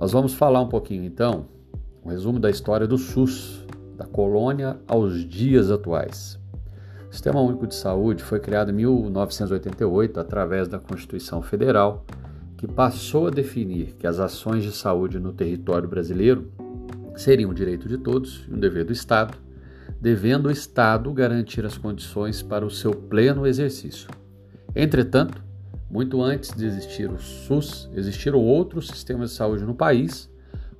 Nós vamos falar um pouquinho então, um resumo da história do SUS, da colônia aos dias atuais. O Sistema Único de Saúde foi criado em 1988 através da Constituição Federal, que passou a definir que as ações de saúde no território brasileiro seriam um direito de todos e um dever do Estado, devendo o Estado garantir as condições para o seu pleno exercício. Entretanto, muito antes de existir o SUS, existiram outros sistemas de saúde no país,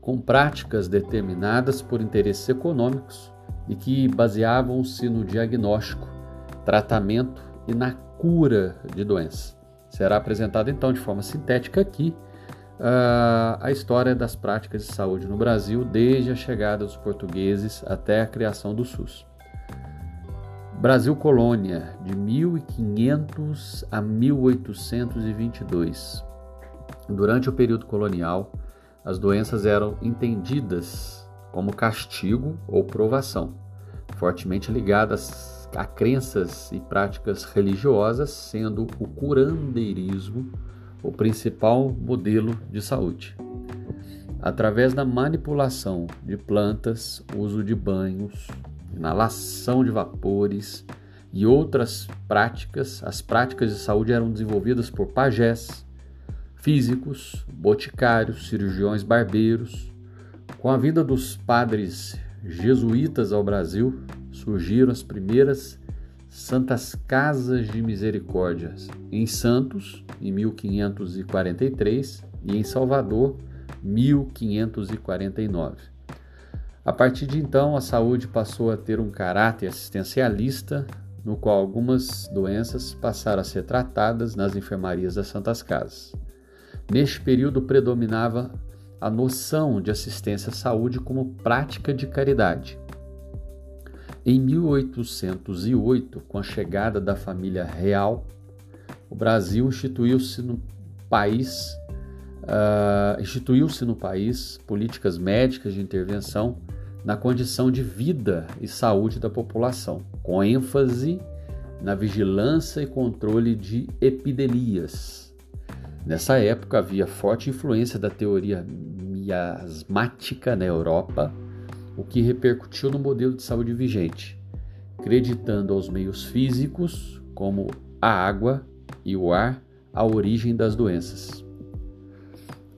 com práticas determinadas por interesses econômicos e que baseavam-se no diagnóstico, tratamento e na cura de doenças. Será apresentada então de forma sintética aqui uh, a história das práticas de saúde no Brasil desde a chegada dos portugueses até a criação do SUS. Brasil Colônia, de 1500 a 1822. Durante o período colonial, as doenças eram entendidas como castigo ou provação, fortemente ligadas a crenças e práticas religiosas, sendo o curandeirismo o principal modelo de saúde. Através da manipulação de plantas, uso de banhos, inalação de vapores e outras práticas, as práticas de saúde eram desenvolvidas por pajés, físicos, boticários, cirurgiões barbeiros. Com a vinda dos padres jesuítas ao Brasil, surgiram as primeiras Santas Casas de Misericórdia em Santos, em 1543, e em Salvador, 1549. A partir de então, a saúde passou a ter um caráter assistencialista, no qual algumas doenças passaram a ser tratadas nas enfermarias das Santas Casas. Neste período predominava a noção de assistência à saúde como prática de caridade. Em 1808, com a chegada da família real, o Brasil instituiu-se no país uh, instituiu-se no país políticas médicas de intervenção na condição de vida e saúde da população, com ênfase na vigilância e controle de epidemias. Nessa época havia forte influência da teoria miasmática na Europa, o que repercutiu no modelo de saúde vigente, acreditando aos meios físicos, como a água e o ar, a origem das doenças.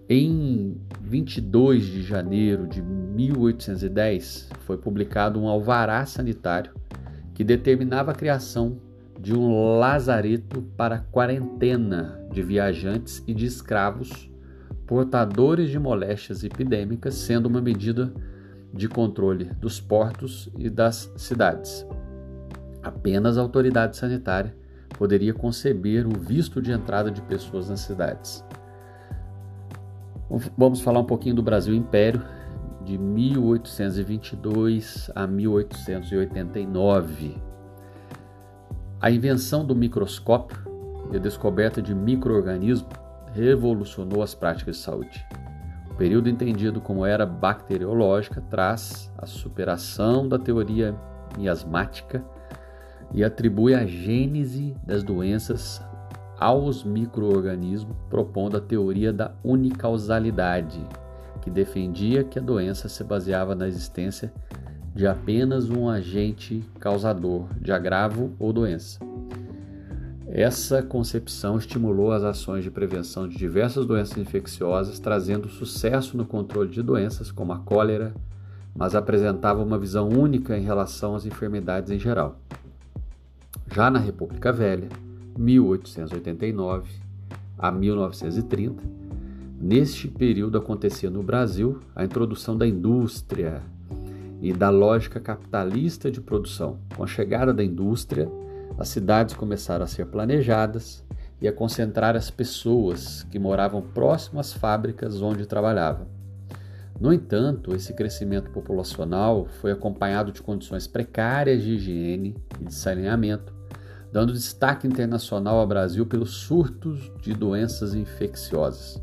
Em 22 de janeiro de 1810, foi publicado um alvará sanitário que determinava a criação de um lazareto para quarentena de viajantes e de escravos portadores de moléstias epidêmicas, sendo uma medida de controle dos portos e das cidades. Apenas a autoridade sanitária poderia conceber o visto de entrada de pessoas nas cidades. Vamos falar um pouquinho do Brasil Império, de 1822 a 1889. A invenção do microscópio e a descoberta de microorganismos revolucionou as práticas de saúde. O período entendido como era bacteriológica traz a superação da teoria miasmática e atribui a gênese das doenças aos microorganismos, propondo a teoria da unicausalidade, que defendia que a doença se baseava na existência de apenas um agente causador de agravo ou doença. Essa concepção estimulou as ações de prevenção de diversas doenças infecciosas, trazendo sucesso no controle de doenças como a cólera, mas apresentava uma visão única em relação às enfermidades em geral. Já na República Velha, 1889 a 1930. Neste período acontecia no Brasil a introdução da indústria e da lógica capitalista de produção. Com a chegada da indústria, as cidades começaram a ser planejadas e a concentrar as pessoas que moravam próximo às fábricas onde trabalhavam. No entanto, esse crescimento populacional foi acompanhado de condições precárias de higiene e de saneamento, dando destaque internacional ao Brasil pelos surtos de doenças infecciosas.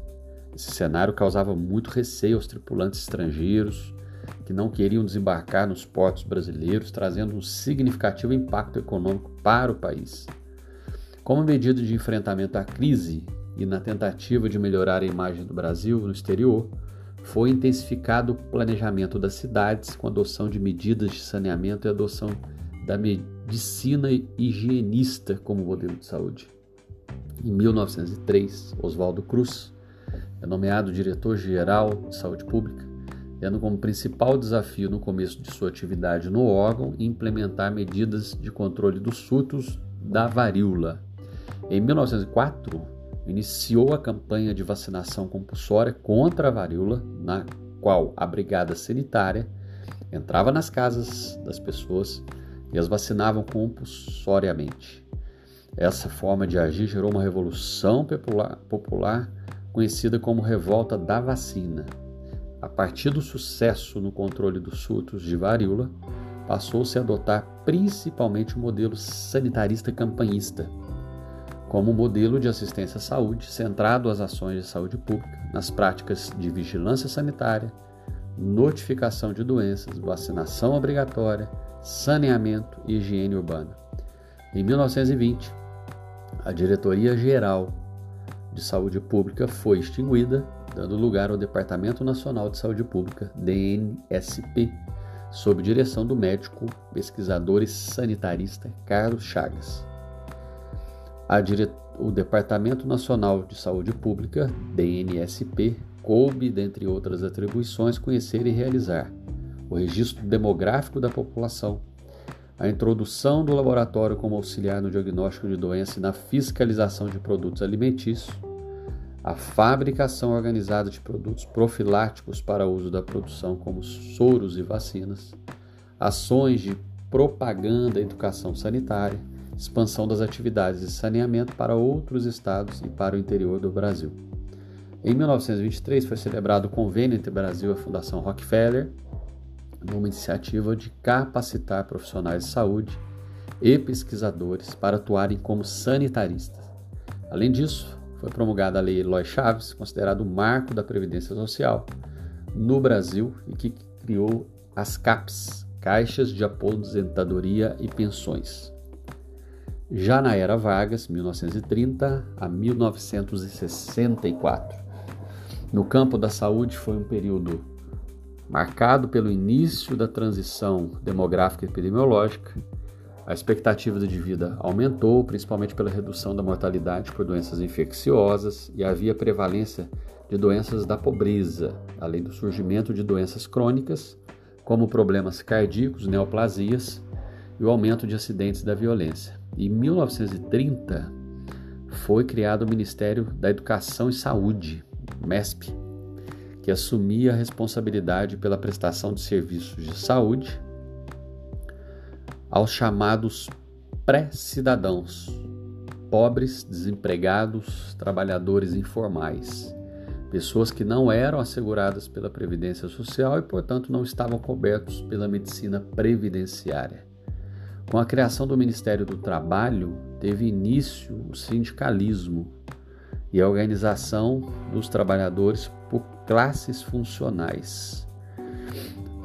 Esse cenário causava muito receio aos tripulantes estrangeiros que não queriam desembarcar nos portos brasileiros, trazendo um significativo impacto econômico para o país. Como medida de enfrentamento à crise e na tentativa de melhorar a imagem do Brasil no exterior, foi intensificado o planejamento das cidades com adoção de medidas de saneamento e adoção da medicina higienista como modelo de saúde. Em 1903, Oswaldo Cruz é nomeado diretor-geral de saúde pública, tendo como principal desafio no começo de sua atividade no órgão implementar medidas de controle dos surtos da varíola. Em 1904, iniciou a campanha de vacinação compulsória contra a varíola, na qual a brigada sanitária entrava nas casas das pessoas e as vacinavam compulsoriamente. Essa forma de agir gerou uma revolução popular, popular conhecida como Revolta da Vacina. A partir do sucesso no controle dos surtos de varíola, passou-se a adotar principalmente o modelo sanitarista campanhista, como modelo de assistência à saúde centrado às ações de saúde pública, nas práticas de vigilância sanitária, notificação de doenças, vacinação obrigatória, saneamento e higiene urbana. Em 1920, a Diretoria Geral de Saúde Pública foi extinguida, dando lugar ao Departamento Nacional de Saúde Pública, DNSP, sob direção do médico pesquisador e sanitarista Carlos Chagas. Dire... O Departamento Nacional de Saúde Pública, DNSP, coube, dentre outras atribuições, conhecer e realizar o registro demográfico da população, a introdução do laboratório como auxiliar no diagnóstico de doença e na fiscalização de produtos alimentícios, a fabricação organizada de produtos profiláticos para uso da produção, como soros e vacinas, ações de propaganda e educação sanitária, expansão das atividades de saneamento para outros estados e para o interior do Brasil. Em 1923 foi celebrado o convênio entre o Brasil e a Fundação Rockefeller, numa iniciativa de capacitar profissionais de saúde e pesquisadores para atuarem como sanitaristas. Além disso, foi promulgada a Lei Eloy Chaves, considerada o marco da Previdência Social no Brasil e que criou as CAPs, Caixas de Aposentadoria e Pensões. Já na era Vargas, 1930 a 1964. No campo da saúde foi um período marcado pelo início da transição demográfica e epidemiológica a expectativa de vida aumentou, principalmente pela redução da mortalidade por doenças infecciosas e havia prevalência de doenças da pobreza, além do surgimento de doenças crônicas, como problemas cardíacos, neoplasias e o aumento de acidentes da violência. Em 1930, foi criado o Ministério da Educação e Saúde, MESP, que assumia a responsabilidade pela prestação de serviços de saúde aos chamados pré-cidadãos, pobres, desempregados, trabalhadores informais, pessoas que não eram asseguradas pela Previdência Social e, portanto, não estavam cobertos pela medicina previdenciária. Com a criação do Ministério do Trabalho, teve início o sindicalismo e a organização dos trabalhadores por classes funcionais.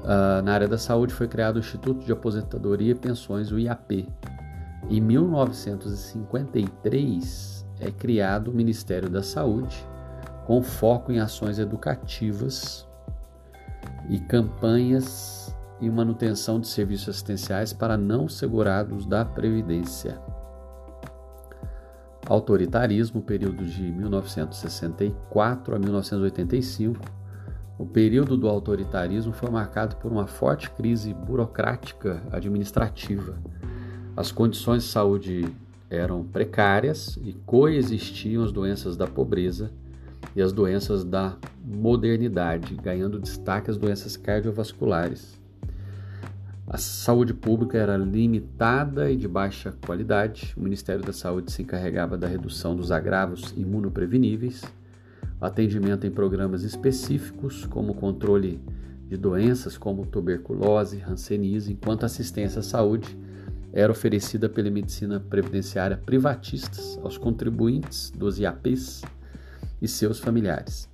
Uh, na área da saúde foi criado o Instituto de Aposentadoria e Pensões, o IAP. Em 1953 é criado o Ministério da Saúde, com foco em ações educativas e campanhas e manutenção de serviços assistenciais para não segurados da Previdência. Autoritarismo, período de 1964 a 1985 o período do autoritarismo foi marcado por uma forte crise burocrática administrativa. As condições de saúde eram precárias e coexistiam as doenças da pobreza e as doenças da modernidade, ganhando destaque as doenças cardiovasculares. A saúde pública era limitada e de baixa qualidade. O Ministério da Saúde se encarregava da redução dos agravos imunopreveníveis atendimento em programas específicos, como controle de doenças como tuberculose, hanseníase, enquanto assistência à saúde era oferecida pela medicina previdenciária privatistas aos contribuintes dos IAPs e seus familiares.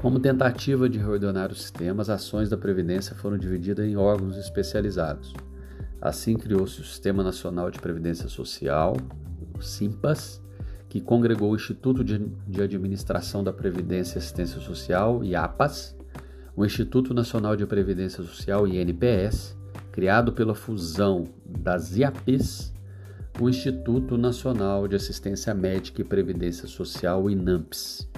Como tentativa de reordenar o sistema, as ações da Previdência foram divididas em órgãos especializados. Assim criou-se o Sistema Nacional de Previdência Social, o SIMPAS, que congregou o Instituto de Administração da Previdência e Assistência Social, IAPAS, o Instituto Nacional de Previdência Social, INPS, criado pela fusão das IAPs, o Instituto Nacional de Assistência Médica e Previdência Social, INAMPS.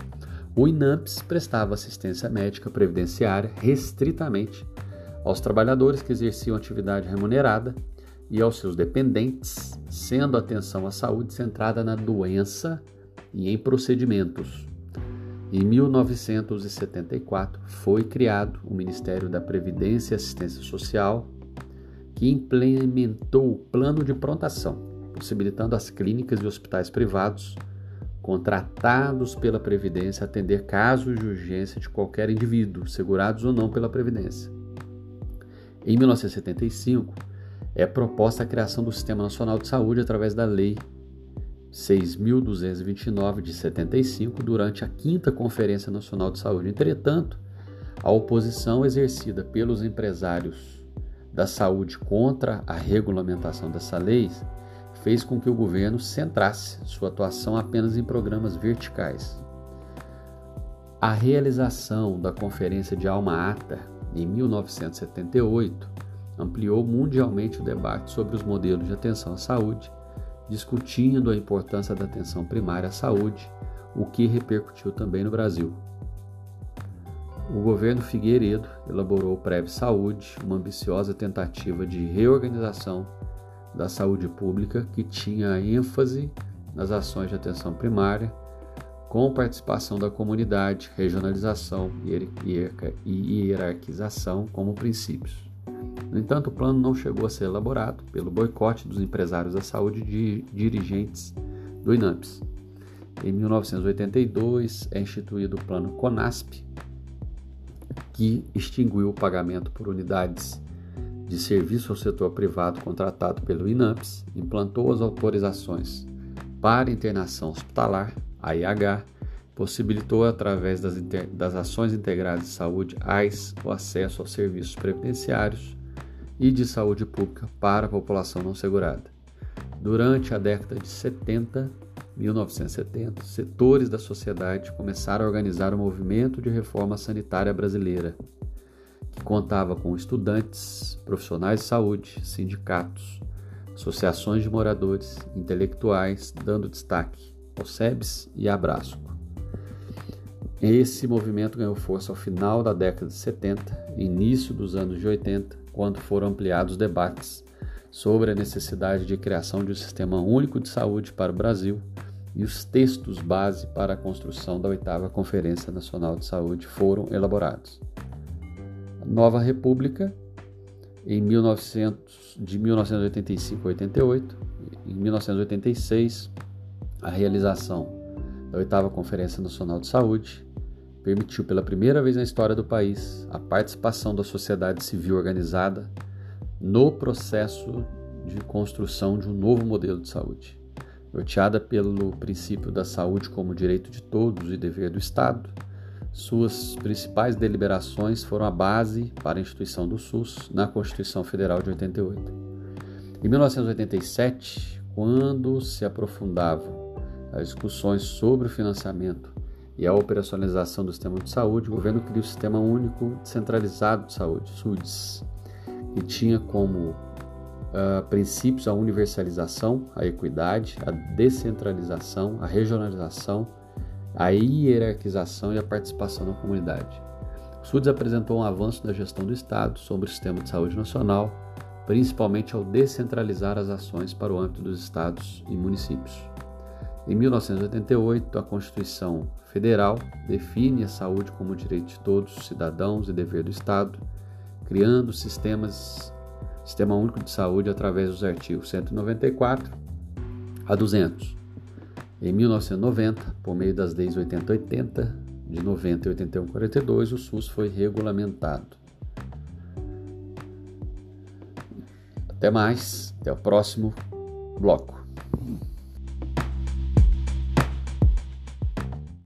O INAMPS prestava assistência médica previdenciária restritamente aos trabalhadores que exerciam atividade remunerada e aos seus dependentes, sendo a atenção à saúde centrada na doença e em procedimentos. Em 1974 foi criado o Ministério da Previdência e Assistência Social, que implementou o plano de prontação, possibilitando às clínicas e hospitais privados contratados pela Previdência atender casos de urgência de qualquer indivíduo, segurados ou não pela Previdência. Em 1975, é proposta a criação do Sistema Nacional de Saúde através da Lei 6.229 de 75 durante a quinta Conferência Nacional de Saúde. Entretanto, a oposição exercida pelos empresários da saúde contra a regulamentação dessa lei fez com que o governo centrasse sua atuação apenas em programas verticais. A realização da Conferência de Alma Ata em 1978 ampliou mundialmente o debate sobre os modelos de atenção à saúde, discutindo a importância da atenção primária à saúde, o que repercutiu também no Brasil. O governo Figueiredo elaborou o Prev Saúde, uma ambiciosa tentativa de reorganização da saúde pública que tinha ênfase nas ações de atenção primária, com participação da comunidade, regionalização e hierarquização como princípios. No entanto, o plano não chegou a ser elaborado pelo boicote dos empresários da saúde e dirigentes do INAMPS. Em 1982 é instituído o Plano CONASP, que extinguiu o pagamento por unidades de serviço ao setor privado contratado pelo INAMPS, implantou as autorizações para internação hospitalar, AIH, possibilitou através das, das ações integradas de saúde AIS o acesso aos serviços previdenciários e de saúde pública para a população não segurada. Durante a década de 70, 1970, setores da sociedade começaram a organizar o movimento de reforma sanitária brasileira, contava com estudantes, profissionais de saúde, sindicatos, associações de moradores, intelectuais, dando destaque ao SEBS e à Brasco. Esse movimento ganhou força ao final da década de 70 início dos anos de 80, quando foram ampliados debates sobre a necessidade de criação de um sistema único de saúde para o Brasil e os textos base para a construção da oitava Conferência Nacional de Saúde foram elaborados. Nova República, em 1900, de 1985 a 88, em 1986, a realização da oitava Conferência Nacional de Saúde permitiu pela primeira vez na história do país a participação da sociedade civil organizada no processo de construção de um novo modelo de saúde. Norteada pelo princípio da saúde como direito de todos e dever do Estado, suas principais deliberações foram a base para a instituição do SUS na Constituição Federal de 88. Em 1987, quando se aprofundavam as discussões sobre o financiamento e a operacionalização do sistema de saúde, o governo criou o Sistema Único Centralizado de Saúde, SUDS, que tinha como uh, princípios a universalização, a equidade, a descentralização, a regionalização, a hierarquização e a participação da comunidade. O SUDS apresentou um avanço na gestão do Estado sobre o sistema de saúde nacional, principalmente ao descentralizar as ações para o âmbito dos estados e municípios. Em 1988, a Constituição Federal define a saúde como direito de todos os cidadãos e dever do Estado, criando sistemas, Sistema Único de Saúde através dos artigos 194 a 200. Em 1990, por meio das leis 8080 de 90 e 8142, o SUS foi regulamentado. Até mais, até o próximo bloco.